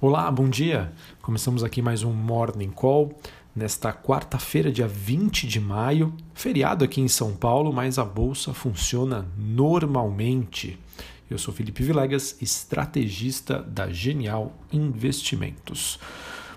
Olá, bom dia. Começamos aqui mais um Morning Call nesta quarta-feira, dia 20 de maio, feriado aqui em São Paulo, mas a bolsa funciona normalmente. Eu sou Felipe Vilegas, estrategista da Genial Investimentos.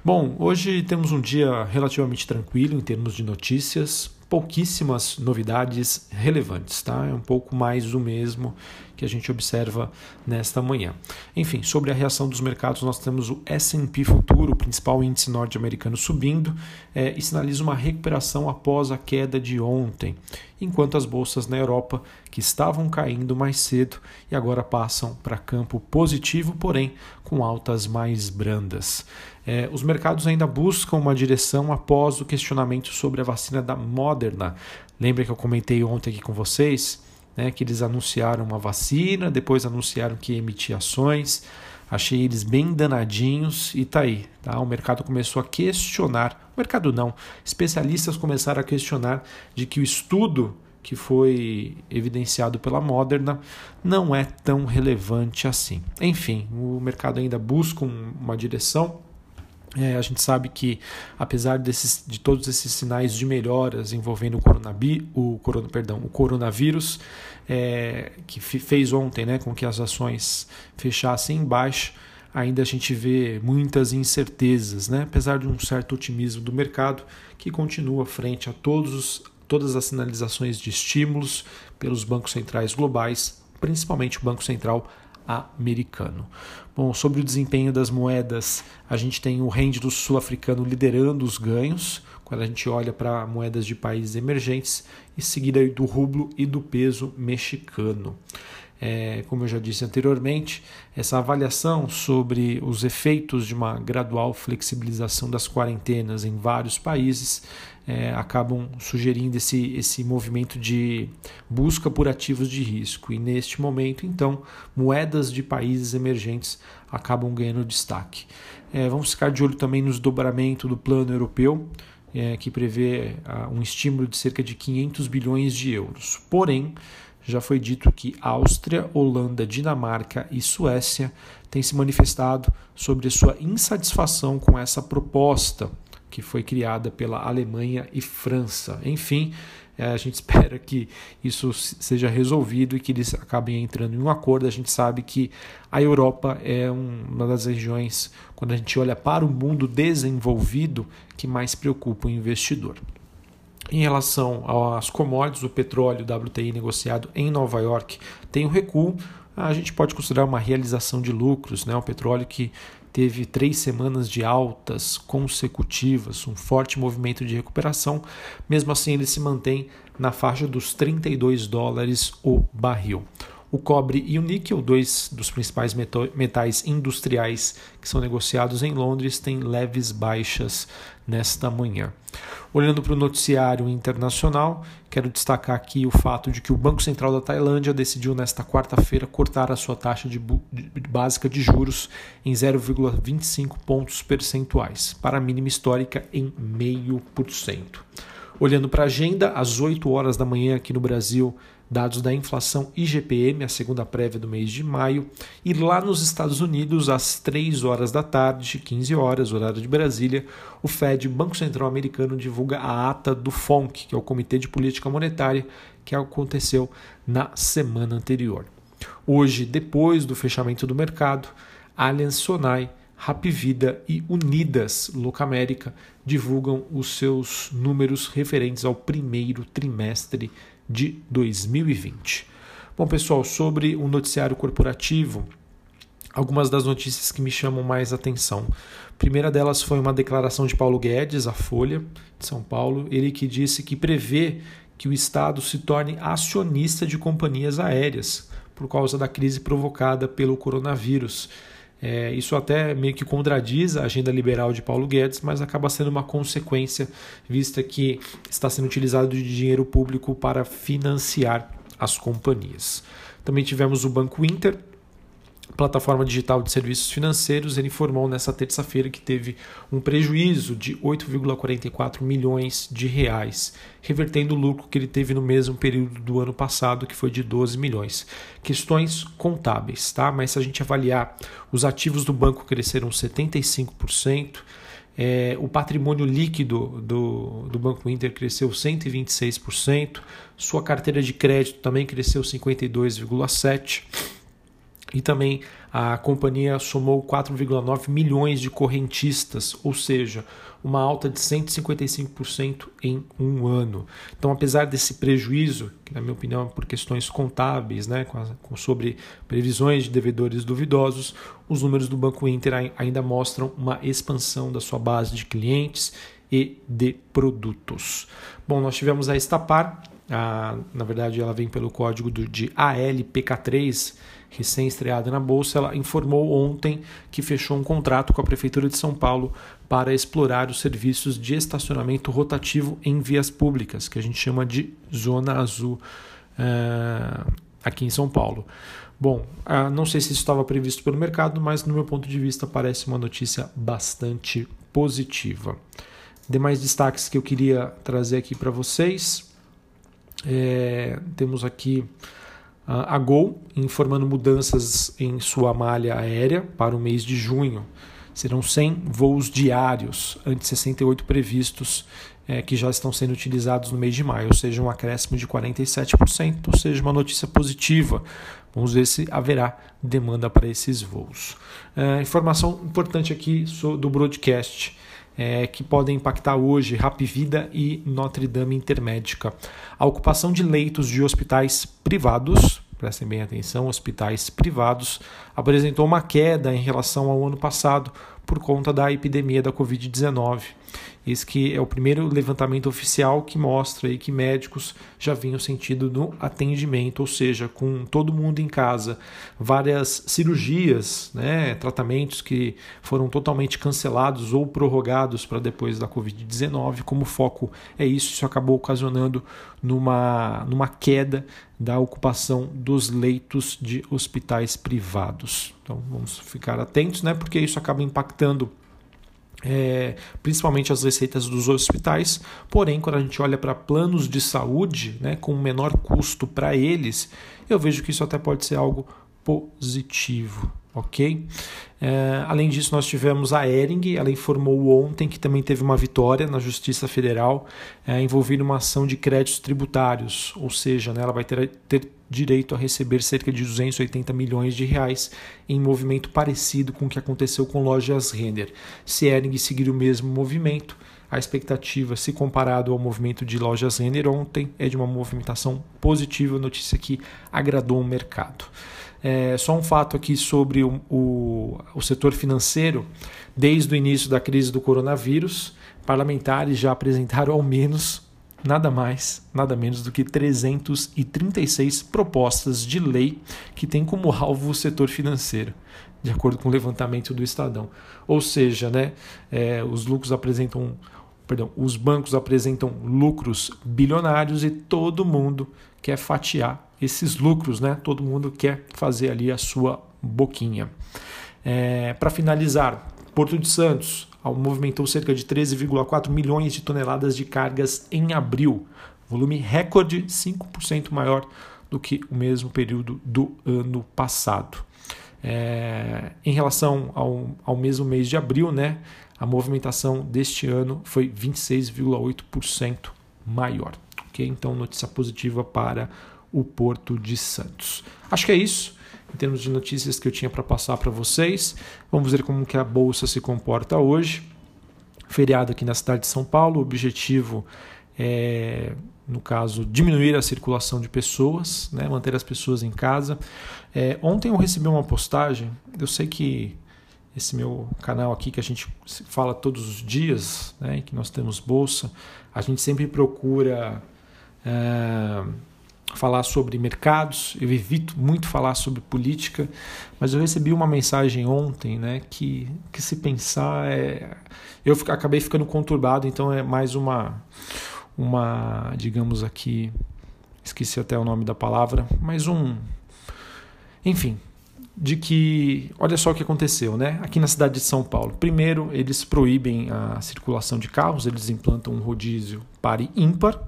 Bom, hoje temos um dia relativamente tranquilo em termos de notícias, pouquíssimas novidades relevantes, tá? É um pouco mais do mesmo que a gente observa nesta manhã. Enfim, sobre a reação dos mercados, nós temos o S&P Futuro, o principal índice norte-americano, subindo é, e sinaliza uma recuperação após a queda de ontem, enquanto as bolsas na Europa, que estavam caindo mais cedo e agora passam para campo positivo, porém com altas mais brandas. É, os mercados ainda buscam uma direção após o questionamento sobre a vacina da Moderna. Lembra que eu comentei ontem aqui com vocês né, que eles anunciaram uma vacina, depois anunciaram que emitia ações. Achei eles bem danadinhos e tá aí. Tá? O mercado começou a questionar. O mercado não, especialistas começaram a questionar de que o estudo que foi evidenciado pela Moderna não é tão relevante assim. Enfim, o mercado ainda busca uma direção é, a gente sabe que, apesar desses, de todos esses sinais de melhoras envolvendo o, coronavi, o, corona, perdão, o coronavírus, é, que fez ontem né, com que as ações fechassem em baixo, ainda a gente vê muitas incertezas, né? apesar de um certo otimismo do mercado, que continua frente a todos os, todas as sinalizações de estímulos pelos bancos centrais globais, principalmente o Banco Central americano. Bom, sobre o desempenho das moedas, a gente tem o rende do sul-africano liderando os ganhos, quando a gente olha para moedas de países emergentes, e seguida do rublo e do peso mexicano. É, como eu já disse anteriormente, essa avaliação sobre os efeitos de uma gradual flexibilização das quarentenas em vários países é, acabam sugerindo esse, esse movimento de busca por ativos de risco. E neste momento, então, moedas de países emergentes acabam ganhando destaque. É, vamos ficar de olho também nos dobramento do plano europeu. É, que prevê uh, um estímulo de cerca de 500 bilhões de euros. Porém, já foi dito que Áustria, Holanda, Dinamarca e Suécia têm se manifestado sobre sua insatisfação com essa proposta que foi criada pela Alemanha e França. Enfim, é, a gente espera que isso seja resolvido e que eles acabem entrando em um acordo. A gente sabe que a Europa é uma das regiões, quando a gente olha para o mundo desenvolvido, que mais preocupa o investidor. Em relação às commodities, o petróleo WTI negociado em Nova York tem um recuo. A gente pode considerar uma realização de lucros, né? O petróleo que teve três semanas de altas consecutivas, um forte movimento de recuperação. Mesmo assim, ele se mantém na faixa dos 32 dólares o barril. O cobre e o níquel, dois dos principais metais industriais que são negociados em Londres, têm leves baixas nesta manhã. Olhando para o noticiário internacional, quero destacar aqui o fato de que o Banco Central da Tailândia decidiu nesta quarta-feira cortar a sua taxa de, básica de juros em 0,25 pontos percentuais, para a mínima histórica em 0,5%. Olhando para a agenda, às 8 horas da manhã aqui no Brasil, dados da inflação IGPM, a segunda prévia do mês de maio, e lá nos Estados Unidos, às 3 horas da tarde, 15 horas, horário de Brasília, o Fed, Banco Central Americano, divulga a ata do FONC, que é o Comitê de Política Monetária, que aconteceu na semana anterior. Hoje, depois do fechamento do mercado, Allianz Sonai Rapvida e Unidas Locamérica divulgam os seus números referentes ao primeiro trimestre de 2020. Bom, pessoal, sobre o noticiário corporativo, algumas das notícias que me chamam mais atenção. A primeira delas foi uma declaração de Paulo Guedes, à Folha de São Paulo, ele que disse que prevê que o Estado se torne acionista de companhias aéreas por causa da crise provocada pelo coronavírus. É, isso até meio que contradiz a agenda liberal de Paulo Guedes, mas acaba sendo uma consequência, vista que está sendo utilizado de dinheiro público para financiar as companhias. Também tivemos o Banco Inter, plataforma digital de serviços financeiros, ele informou nessa terça-feira que teve um prejuízo de 8,44 milhões de reais, revertendo o lucro que ele teve no mesmo período do ano passado, que foi de 12 milhões. Questões contábeis, tá? Mas se a gente avaliar, os ativos do banco cresceram 75%, é, o patrimônio líquido do, do Banco Inter cresceu 126%, sua carteira de crédito também cresceu 52,7%. E também a companhia somou 4,9 milhões de correntistas, ou seja, uma alta de 155% em um ano. Então, apesar desse prejuízo, que na minha opinião é por questões contábeis, né, com, sobre previsões de devedores duvidosos, os números do Banco Inter ainda mostram uma expansão da sua base de clientes e de produtos. Bom, nós tivemos a Estapar, a, na verdade ela vem pelo código do, de ALPK3, recém-estreada na Bolsa, ela informou ontem que fechou um contrato com a Prefeitura de São Paulo para explorar os serviços de estacionamento rotativo em vias públicas, que a gente chama de Zona Azul uh, aqui em São Paulo. Bom, não sei se isso estava previsto pelo mercado, mas no meu ponto de vista parece uma notícia bastante positiva. Demais destaques que eu queria trazer aqui para vocês. É, temos aqui a Gol informando mudanças em sua malha aérea para o mês de junho. Serão 100 voos diários, antes 68 previstos, é, que já estão sendo utilizados no mês de maio, ou seja, um acréscimo de 47%, ou seja, uma notícia positiva. Vamos ver se haverá demanda para esses voos. É, informação importante aqui do broadcast. É, que podem impactar hoje Rapvida e Notre Dame Intermédica. A ocupação de leitos de hospitais privados prestem bem atenção, hospitais privados, apresentou uma queda em relação ao ano passado por conta da epidemia da Covid-19. Esse que é o primeiro levantamento oficial que mostra aí que médicos já vinham sentido no atendimento, ou seja, com todo mundo em casa, várias cirurgias, né, tratamentos que foram totalmente cancelados ou prorrogados para depois da Covid-19. Como foco é isso, isso acabou ocasionando numa, numa queda da ocupação dos leitos de hospitais privados. Então vamos ficar atentos, né, porque isso acaba impactando é, principalmente as receitas dos hospitais. Porém, quando a gente olha para planos de saúde, né, com menor custo para eles, eu vejo que isso até pode ser algo positivo ok? É, além disso, nós tivemos a Ering, ela informou ontem que também teve uma vitória na Justiça Federal é, envolvendo uma ação de créditos tributários, ou seja, né, ela vai ter, ter direito a receber cerca de 280 milhões de reais em movimento parecido com o que aconteceu com lojas Render. Se Ering seguir o mesmo movimento, a expectativa, se comparado ao movimento de lojas Renner ontem, é de uma movimentação positiva, notícia que agradou o mercado. É, só um fato aqui sobre o, o, o setor financeiro. Desde o início da crise do coronavírus, parlamentares já apresentaram ao menos nada mais, nada menos do que 336 propostas de lei que têm como alvo o setor financeiro, de acordo com o levantamento do Estadão. Ou seja, né, é, os lucros apresentam, perdão, os bancos apresentam lucros bilionários e todo mundo quer fatiar esses lucros, né? Todo mundo quer fazer ali a sua boquinha. É, Para finalizar, Porto de Santos movimentou cerca de 13,4 milhões de toneladas de cargas em abril, volume recorde 5% maior do que o mesmo período do ano passado. É, em relação ao, ao mesmo mês de abril, né, a movimentação deste ano foi 26,8% maior. Okay? Então, notícia positiva para o Porto de Santos. Acho que é isso em termos de notícias que eu tinha para passar para vocês. Vamos ver como que a bolsa se comporta hoje. Feriado aqui na cidade de São Paulo, o objetivo é, no caso, diminuir a circulação de pessoas, né, manter as pessoas em casa. É, ontem eu recebi uma postagem, eu sei que esse meu canal aqui que a gente fala todos os dias, né, que nós temos bolsa, a gente sempre procura é, falar sobre mercados, eu evito muito falar sobre política, mas eu recebi uma mensagem ontem, né, que, que se pensar é, eu acabei ficando conturbado, então é mais uma uma, digamos aqui, esqueci até o nome da palavra, mas um enfim, de que, olha só o que aconteceu, né? Aqui na cidade de São Paulo. Primeiro, eles proíbem a circulação de carros, eles implantam um rodízio par e ímpar,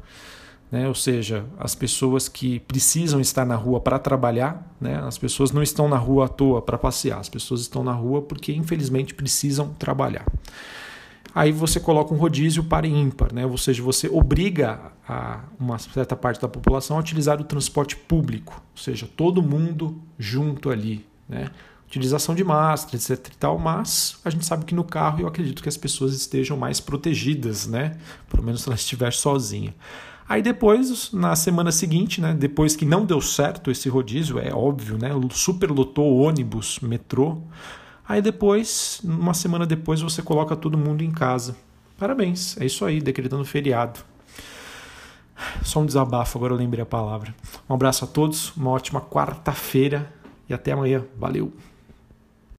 né? Ou seja, as pessoas que precisam estar na rua para trabalhar, né? As pessoas não estão na rua à toa para passear, as pessoas estão na rua porque infelizmente precisam trabalhar. Aí você coloca um rodízio par e ímpar, né? Ou seja, você obriga a uma certa parte da população a utilizar o transporte público, ou seja, todo mundo junto ali, né? Utilização de máscara, etc e tal, mas a gente sabe que no carro eu acredito que as pessoas estejam mais protegidas, né? Pelo menos se ela estiver sozinha. Aí depois, na semana seguinte, né, depois que não deu certo esse rodízio, é óbvio, né, superlotou ônibus, metrô. Aí depois, uma semana depois, você coloca todo mundo em casa. Parabéns, é isso aí, decretando feriado. Só um desabafo, agora eu lembrei a palavra. Um abraço a todos, uma ótima quarta-feira e até amanhã. Valeu!